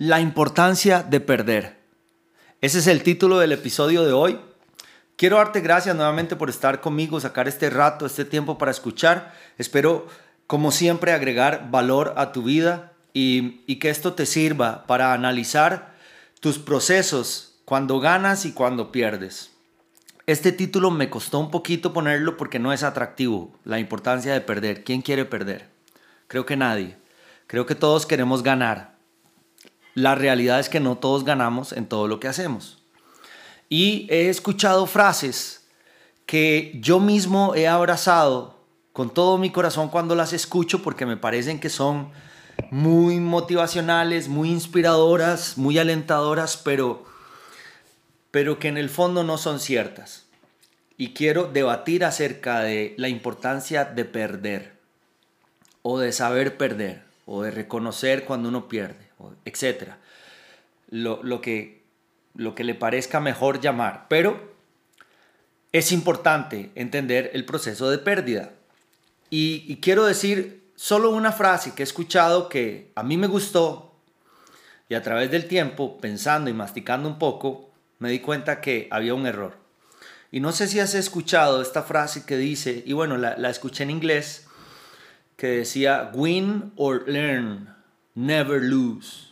La importancia de perder. Ese es el título del episodio de hoy. Quiero darte gracias nuevamente por estar conmigo, sacar este rato, este tiempo para escuchar. Espero, como siempre, agregar valor a tu vida y, que esto te sirva para analizar tus procesos cuando ganas y cuando pierdes. Este título me costó un poquito ponerlo porque no es atractivo, la importancia de perder. ¿Quién quiere perder? Creo que nadie. Creo que todos queremos ganar. La realidad es que no todos ganamos en todo lo que hacemos. Y he escuchado frases que yo mismo he abrazado con todo mi corazón cuando las escucho porque me parecen que son muy motivacionales, muy inspiradoras, muy alentadoras, pero, pero que en el fondo no son ciertas. Y quiero debatir acerca de la importancia de perder, o de saber perder, o de reconocer cuando uno pierde etc. Lo, que, lo que le parezca mejor llamar. Pero es importante entender el proceso de pérdida. Y, y, quiero decir solo una frase que he escuchado que a mí me gustó y a través del tiempo, pensando y masticando un poco, me di cuenta que había un error. Y no sé si has escuchado esta frase que dice, y bueno, la, la escuché en inglés, que decía, win or learn never lose.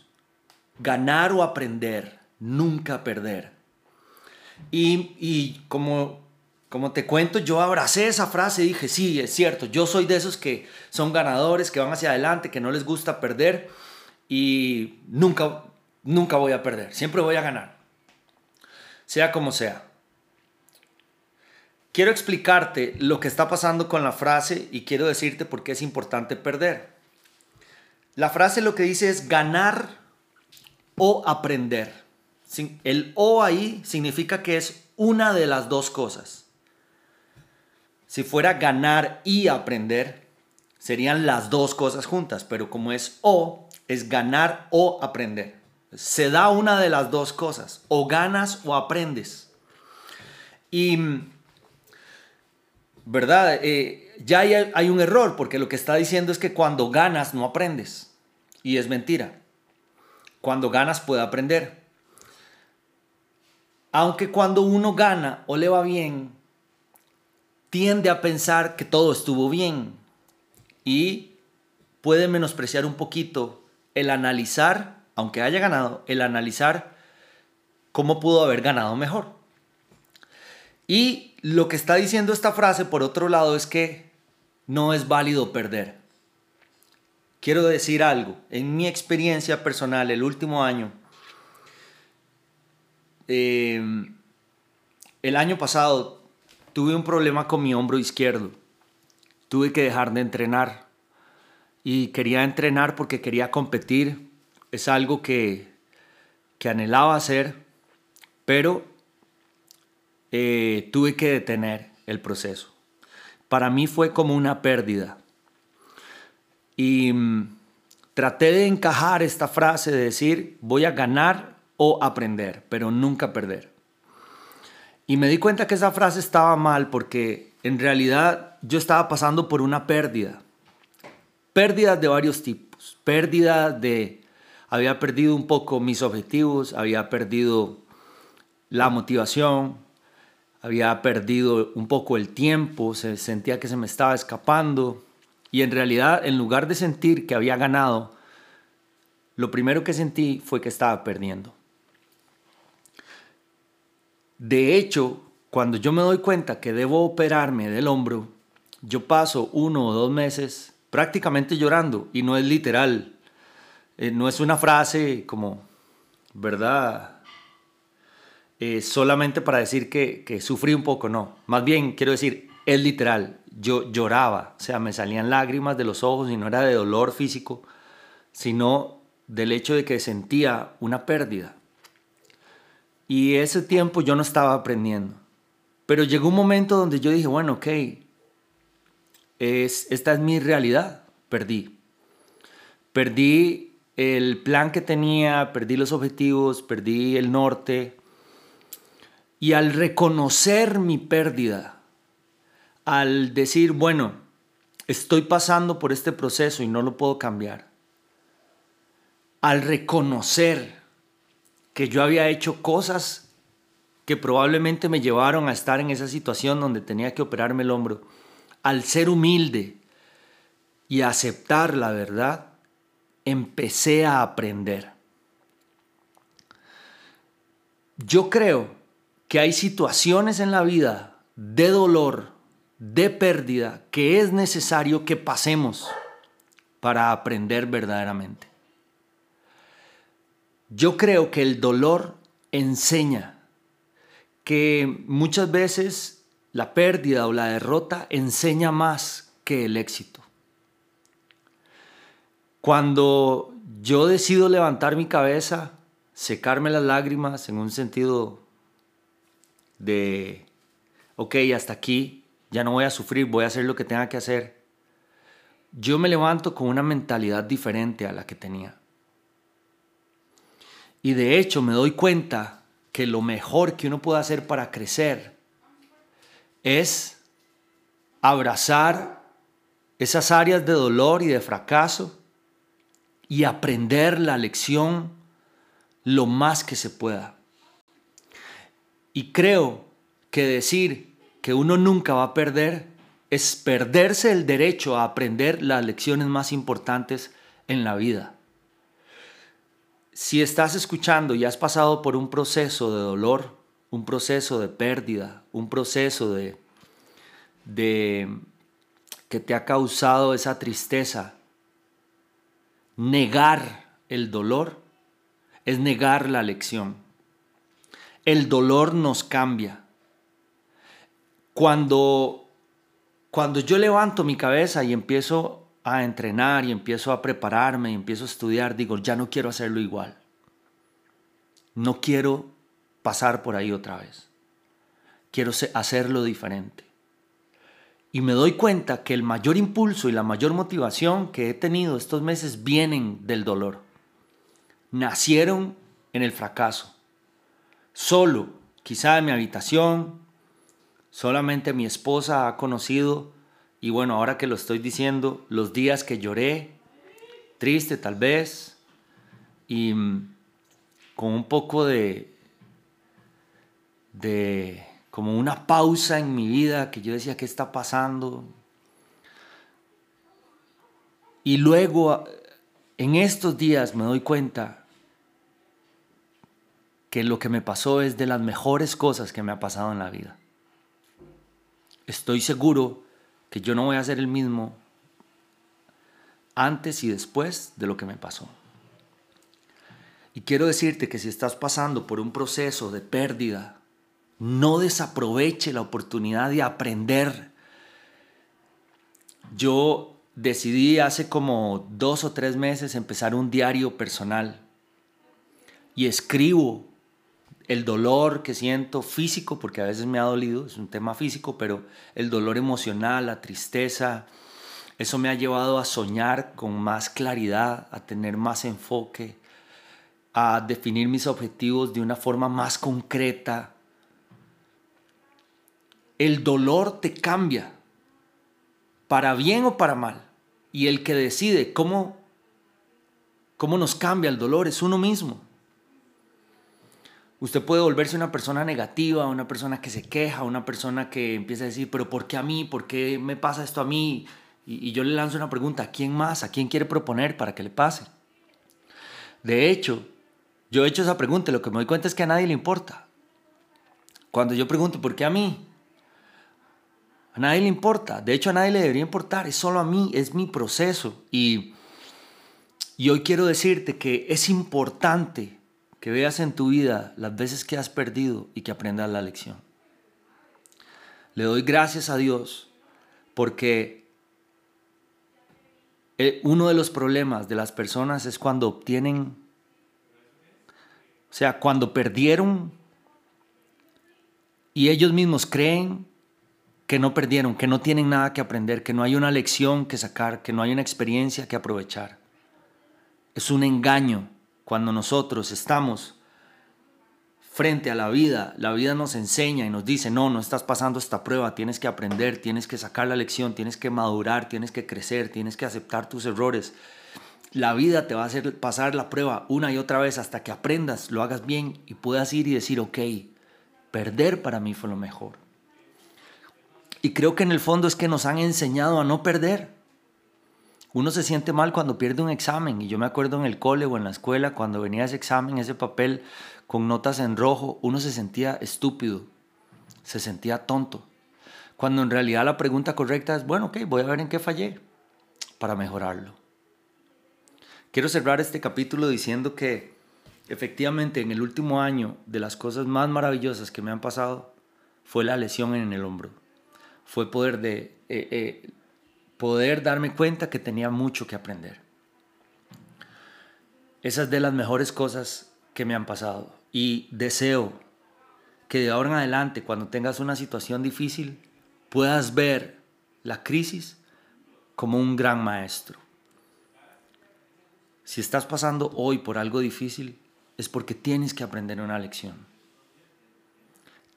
Ganar o aprender, nunca perder. Y, como, como te cuento, yo abracé esa frase y dije, sí, es cierto, yo soy de esos que son ganadores, que van hacia adelante, que no les gusta perder y nunca, nunca voy a perder, siempre voy a ganar, sea como sea. Quiero explicarte lo que está pasando con la frase y quiero decirte por qué es importante perder. La frase lo que dice es ganar o aprender. El o ahí significa que es una de las dos cosas. Si fuera ganar y aprender, serían las dos cosas juntas, pero como es o, es ganar o aprender. Se da una de las dos cosas, o ganas o aprendes. Y, ¿verdad? Eh, ya hay, hay un error, porque lo que está diciendo es que cuando ganas no aprendes. Y es mentira. Cuando ganas puede aprender. Aunque cuando uno gana o le va bien, tiende a pensar que todo estuvo bien y puede menospreciar un poquito el analizar, aunque haya ganado, el analizar cómo pudo haber ganado mejor. Y lo que está diciendo esta frase, por otro lado, es que no es válido perder. Quiero decir algo. En mi experiencia personal, el último año, eh, el año pasado tuve un problema con mi hombro izquierdo. Tuve que dejar de entrenar. Y quería entrenar porque quería competir. Es algo que, que anhelaba hacer, pero eh, tuve que detener el proceso. Para mí fue como una pérdida y mm, traté de encajar esta frase de decir, voy a ganar o aprender, pero nunca perder. Y me di cuenta que esa frase estaba mal porque en realidad yo estaba pasando por una pérdida. Pérdidas de varios tipos. Pérdida de... Había perdido un poco mis objetivos, había perdido la motivación, había perdido un poco el tiempo, se sentía que se me estaba escapando, y en realidad, en lugar de sentir que había ganado, lo primero que sentí fue que estaba perdiendo. De hecho, cuando yo me doy cuenta que debo operarme del hombro, yo paso uno o dos meses prácticamente llorando y no es literal. Eh, no es una frase como, ¿verdad? Eh, solamente para decir que, que sufrí un poco, no. Más bien quiero decir, es literal yo lloraba, o sea, me salían lágrimas de los ojos y no era de dolor físico, sino del hecho de que sentía una pérdida. Y ese tiempo yo no estaba aprendiendo. Pero llegó un momento donde yo dije, bueno, ok, es, esta es mi realidad, perdí. Perdí el plan que tenía, perdí los objetivos, perdí el norte. Y al reconocer mi pérdida, al decir, bueno, estoy pasando por este proceso y no lo puedo cambiar. al reconocer que yo había hecho cosas que probablemente me llevaron a estar en esa situación donde tenía que operarme el hombro, al ser humilde y aceptar la verdad, empecé a aprender. Yo creo que hay situaciones en la vida de dolor, de pérdida, que es necesario que pasemos para aprender verdaderamente. Yo creo que el dolor enseña, que muchas veces la pérdida o la derrota enseña más que el éxito. Cuando yo decido levantar mi cabeza, secarme las lágrimas en un sentido de, ok, hasta aquí, ya no voy a sufrir, voy a hacer lo que tenga que hacer. Yo me levanto con una mentalidad diferente a la que tenía. Y de hecho me doy cuenta que lo mejor que uno puede hacer para crecer es abrazar esas áreas de dolor y de fracaso y aprender la lección lo más que se pueda. Y creo que decir que uno nunca va a perder es perderse el derecho a aprender las lecciones más importantes en la vida. Si estás escuchando y has pasado por un proceso de dolor, un proceso de pérdida, un proceso de, de que te ha causado esa tristeza, negar el dolor es negar la lección. El dolor nos cambia. Cuando, cuando yo levanto mi cabeza y empiezo a entrenar y empiezo a prepararme y empiezo a estudiar, digo, ya no quiero hacerlo igual. No quiero pasar por ahí otra vez. Quiero hacerlo diferente. Y me doy cuenta que el mayor impulso y la mayor motivación que he tenido estos meses vienen del dolor. Nacieron en el fracaso. Solo, quizá en mi habitación, solamente mi esposa ha conocido, y bueno, ahora que lo estoy diciendo, los días que lloré, triste tal vez, y mm, con un poco de, de como una pausa en mi vida que yo decía, ¿qué está pasando? Y luego, en estos días me doy cuenta que lo que me pasó es de las mejores cosas que me ha pasado en la vida. Estoy seguro que yo no voy a ser el mismo antes y después de lo que me pasó. Y quiero decirte que si estás pasando por un proceso de pérdida, no desaproveche la oportunidad de aprender. Yo decidí hace como dos o tres meses empezar un diario personal y escribo el dolor que siento físico, porque a veces me ha dolido, es un tema físico, pero el dolor emocional, la tristeza, eso me ha llevado a soñar con más claridad, a tener más enfoque, a definir mis objetivos de una forma más concreta, el dolor te cambia, para bien o para mal. Y el que decide cómo, cómo nos cambia el dolor es uno mismo. Usted puede volverse una persona negativa, una persona que se queja, una persona que empieza a decir, pero ¿por qué a mí? ¿Por qué me pasa esto a mí? Y, yo le lanzo una pregunta, ¿a quién más? ¿A quién quiere proponer para que le pase? De hecho, yo he hecho esa pregunta y lo que me doy cuenta es que a nadie le importa. Cuando yo pregunto, ¿por qué a mí? A nadie le importa. De hecho, a nadie le debería importar. Es solo a mí, es mi proceso. Y, y hoy quiero decirte que es importante que veas en tu vida las veces que has perdido y que aprendas la lección. Le doy gracias a Dios porque eh, uno de los problemas de las personas es cuando obtienen, o sea, cuando perdieron y ellos mismos creen que no perdieron, que no tienen nada que aprender, que no hay una lección que sacar, que no hay una experiencia que aprovechar. Es un engaño cuando nosotros estamos frente a la vida, la vida nos enseña y nos dice, no, no estás pasando esta prueba, tienes que aprender, tienes que sacar la lección, tienes que madurar, tienes que crecer, tienes que aceptar tus errores. la vida te va a hacer pasar la prueba una y otra vez hasta que aprendas, lo hagas bien y puedas ir y decir, ok, perder para mí fue lo mejor. Y creo que en el fondo es que nos han enseñado a no perder. Uno se siente mal cuando pierde un examen y yo me acuerdo en el cole o en la escuela cuando venía ese examen, ese papel con notas en rojo, uno se sentía estúpido, se sentía tonto. Cuando en realidad la pregunta correcta es, bueno, ok, voy a ver en qué fallé para mejorarlo. Quiero cerrar este capítulo diciendo que efectivamente en el último año de las cosas más maravillosas que me han pasado fue la lesión en el hombro. Fue poder, de, eh, eh, poder darme cuenta que tenía mucho que aprender. Esa es de las mejores cosas que me han pasado. Y deseo que de ahora en adelante, cuando tengas una situación difícil, puedas ver la crisis como un gran maestro. Si estás pasando hoy por algo difícil, es porque tienes que aprender una lección.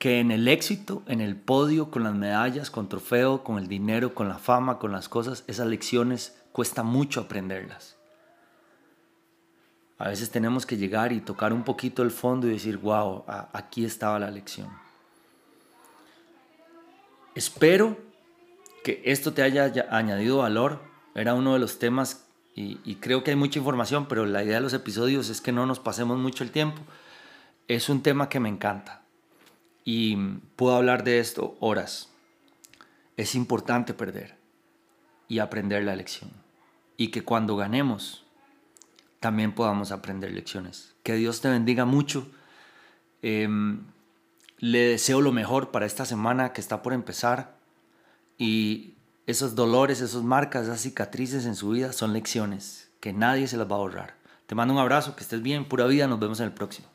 Que en el éxito, en el podio, con las medallas, con trofeo, con el dinero, con la fama, con las cosas, esas lecciones cuesta mucho aprenderlas. A veces tenemos que llegar y tocar un poquito el fondo y decir, wow, aquí estaba la lección. Espero que esto te haya añadido valor. Era uno de los temas y, creo que hay mucha información, pero la idea de los episodios es que no nos pasemos mucho el tiempo. Es un tema que me encanta y puedo hablar de esto horas. Es importante perder y aprender la lección. Y que cuando ganemos, también podamos aprender lecciones. Que Dios te bendiga mucho. Em, le deseo lo mejor para esta semana que está por empezar. Y esos dolores, esos marcas, esas cicatrices en su vida son lecciones que nadie se las va a ahorrar. Te mando un abrazo, que estés bien, pura vida, nos vemos en el próximo.